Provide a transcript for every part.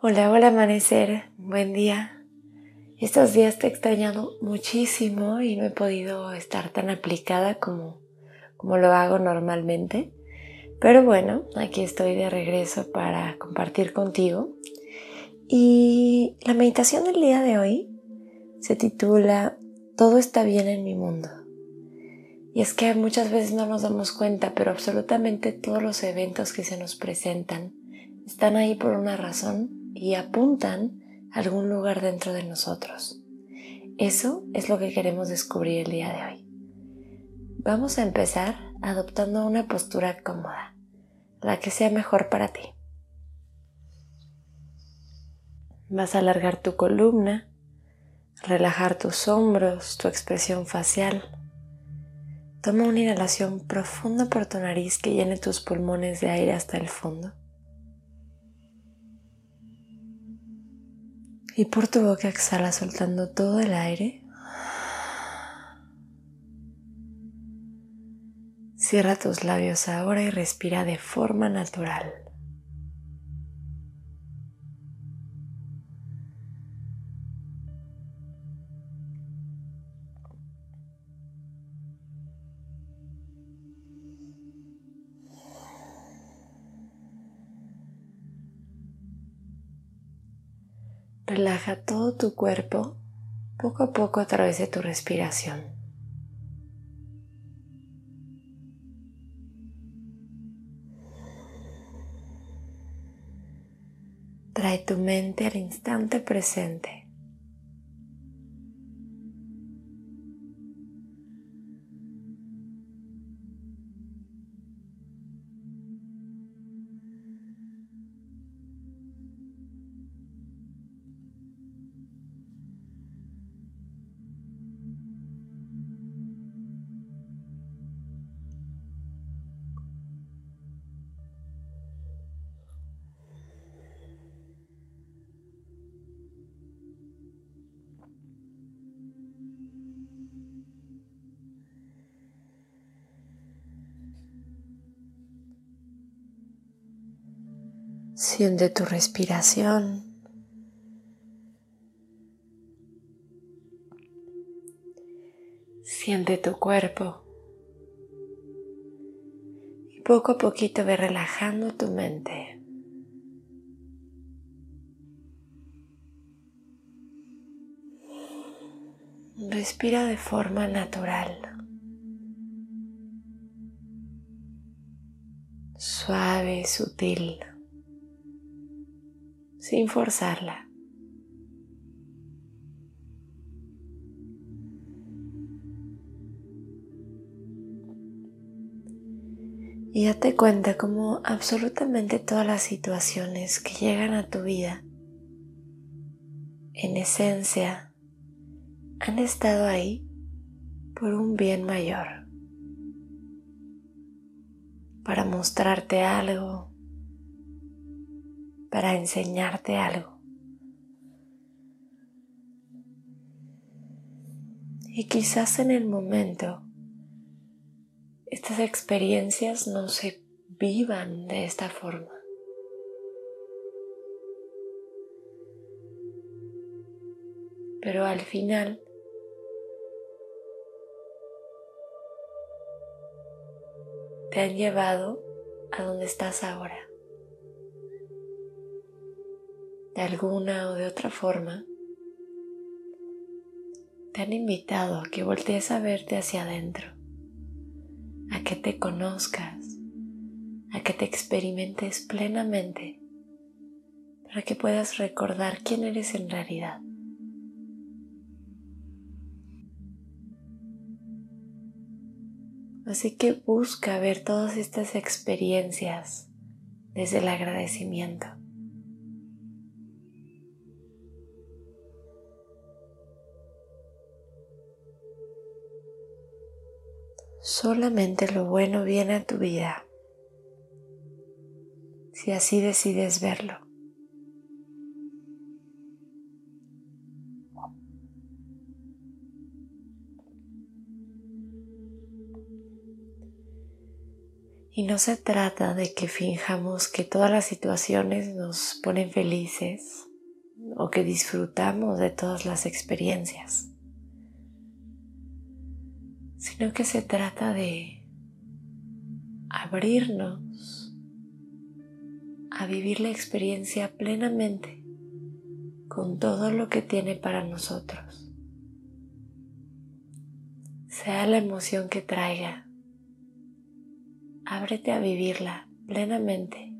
Hola, hola amanecer, buen día. Estos días te he extrañado muchísimo y no he podido estar tan aplicada como, como lo hago normalmente. Pero bueno, aquí estoy de regreso para compartir contigo. Y la meditación del día de hoy se titula Todo está bien en mi mundo. Y es que muchas veces no nos damos cuenta, pero absolutamente todos los eventos que se nos presentan están ahí por una razón y apuntan a algún lugar dentro de nosotros. Eso es lo que queremos descubrir el día de hoy. Vamos a empezar adoptando una postura cómoda, la que sea mejor para ti. Vas a alargar tu columna, relajar tus hombros, tu expresión facial. Toma una inhalación profunda por tu nariz que llene tus pulmones de aire hasta el fondo. Y por tu boca exhala soltando todo el aire. Cierra tus labios ahora y respira de forma natural. Relaja todo tu cuerpo poco a poco a través de tu respiración. Trae tu mente al instante presente. Siente tu respiración. Siente tu cuerpo. Y poco a poquito ve relajando tu mente. Respira de forma natural. Suave sutil sin forzarla. Y date cuenta como absolutamente todas las situaciones que llegan a tu vida, en esencia, han estado ahí por un bien mayor, para mostrarte algo, para enseñarte algo. Y quizás en el momento estas experiencias no se vivan de esta forma. Pero al final te han llevado a donde estás ahora de alguna o de otra forma, te han invitado a que voltees a verte hacia adentro, a que te conozcas, a que te experimentes plenamente, para que puedas recordar quién eres en realidad. Así que busca ver todas estas experiencias desde el agradecimiento. Solamente lo bueno viene a tu vida si así decides verlo. Y no se trata de que finjamos que todas las situaciones nos ponen felices o que disfrutamos de todas las experiencias sino que se trata de abrirnos a vivir la experiencia plenamente con todo lo que tiene para nosotros. Sea la emoción que traiga, ábrete a vivirla plenamente,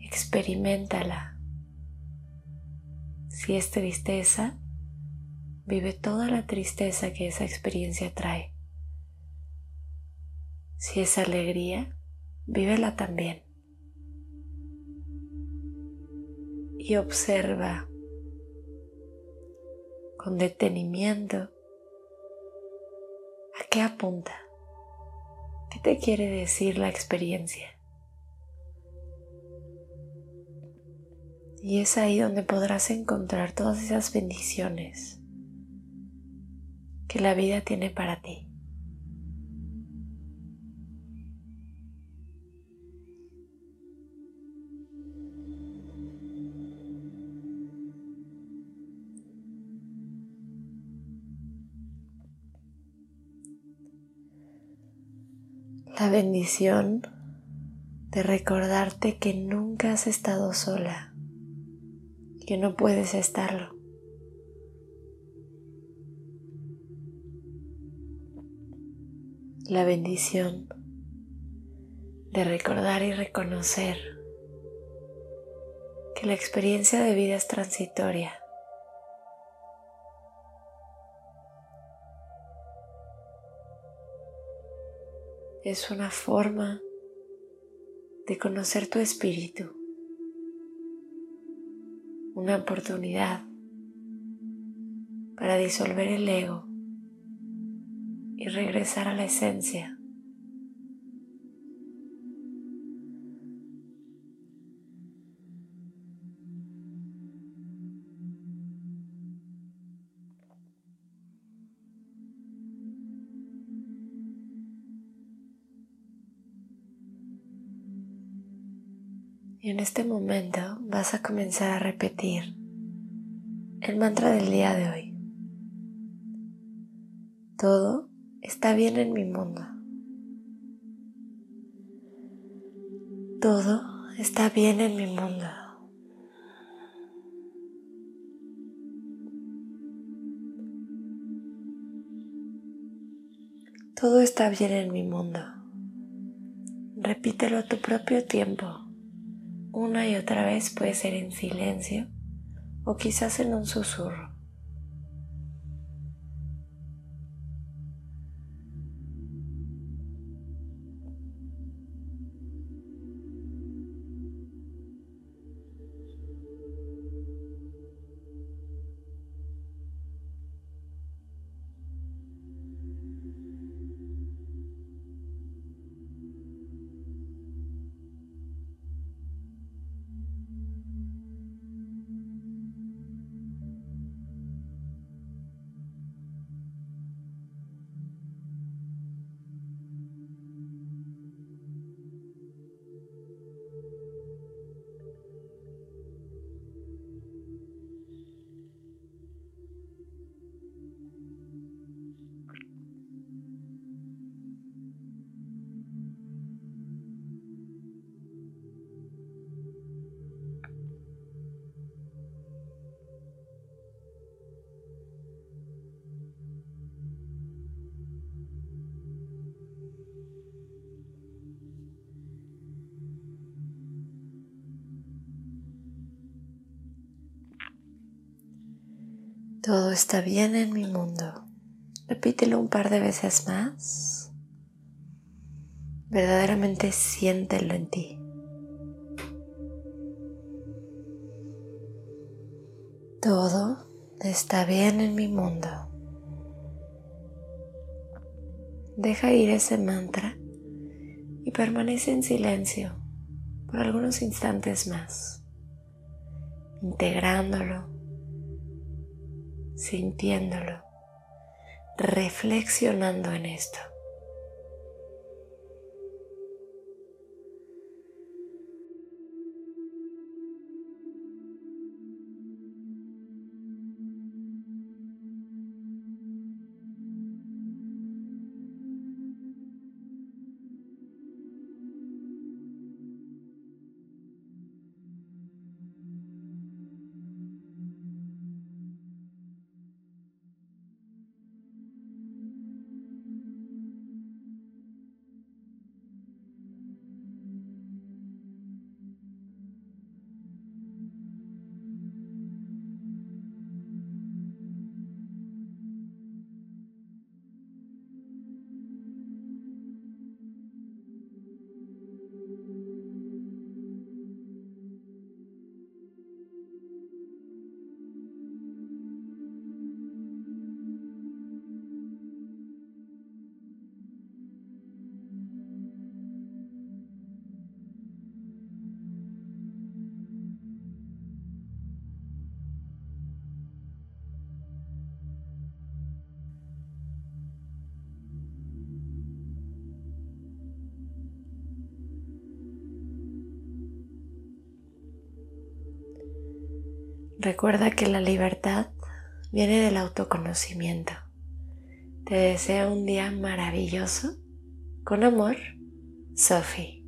experimentala. Si es tristeza, Vive toda la tristeza que esa experiencia trae. Si es alegría, vívela también. Y observa con detenimiento a qué apunta, qué te quiere decir la experiencia. Y es ahí donde podrás encontrar todas esas bendiciones que la vida tiene para ti. La bendición de recordarte que nunca has estado sola, que no puedes estarlo. La bendición de recordar y reconocer que la experiencia de vida es transitoria. Es una forma de conocer tu espíritu, una oportunidad para disolver el ego y regresar a la esencia. Y en este momento vas a comenzar a repetir el mantra del día de hoy. Todo está bien en mi mundo. Todo está bien en mi mundo. Todo está bien en mi mundo. Repítelo a tu propio tiempo. Una y otra vez puede ser en silencio o quizás en un susurro. Todo está bien en mi mundo. Repítelo un par de veces más. Verdaderamente siéntelo en ti. Todo está bien en mi mundo. Deja ir ese mantra y permanece en silencio por algunos instantes más, integrándolo sintiéndolo, reflexionando en esto. Recuerda que la libertad viene del autoconocimiento. Te deseo un día maravilloso. Con amor, Sophie.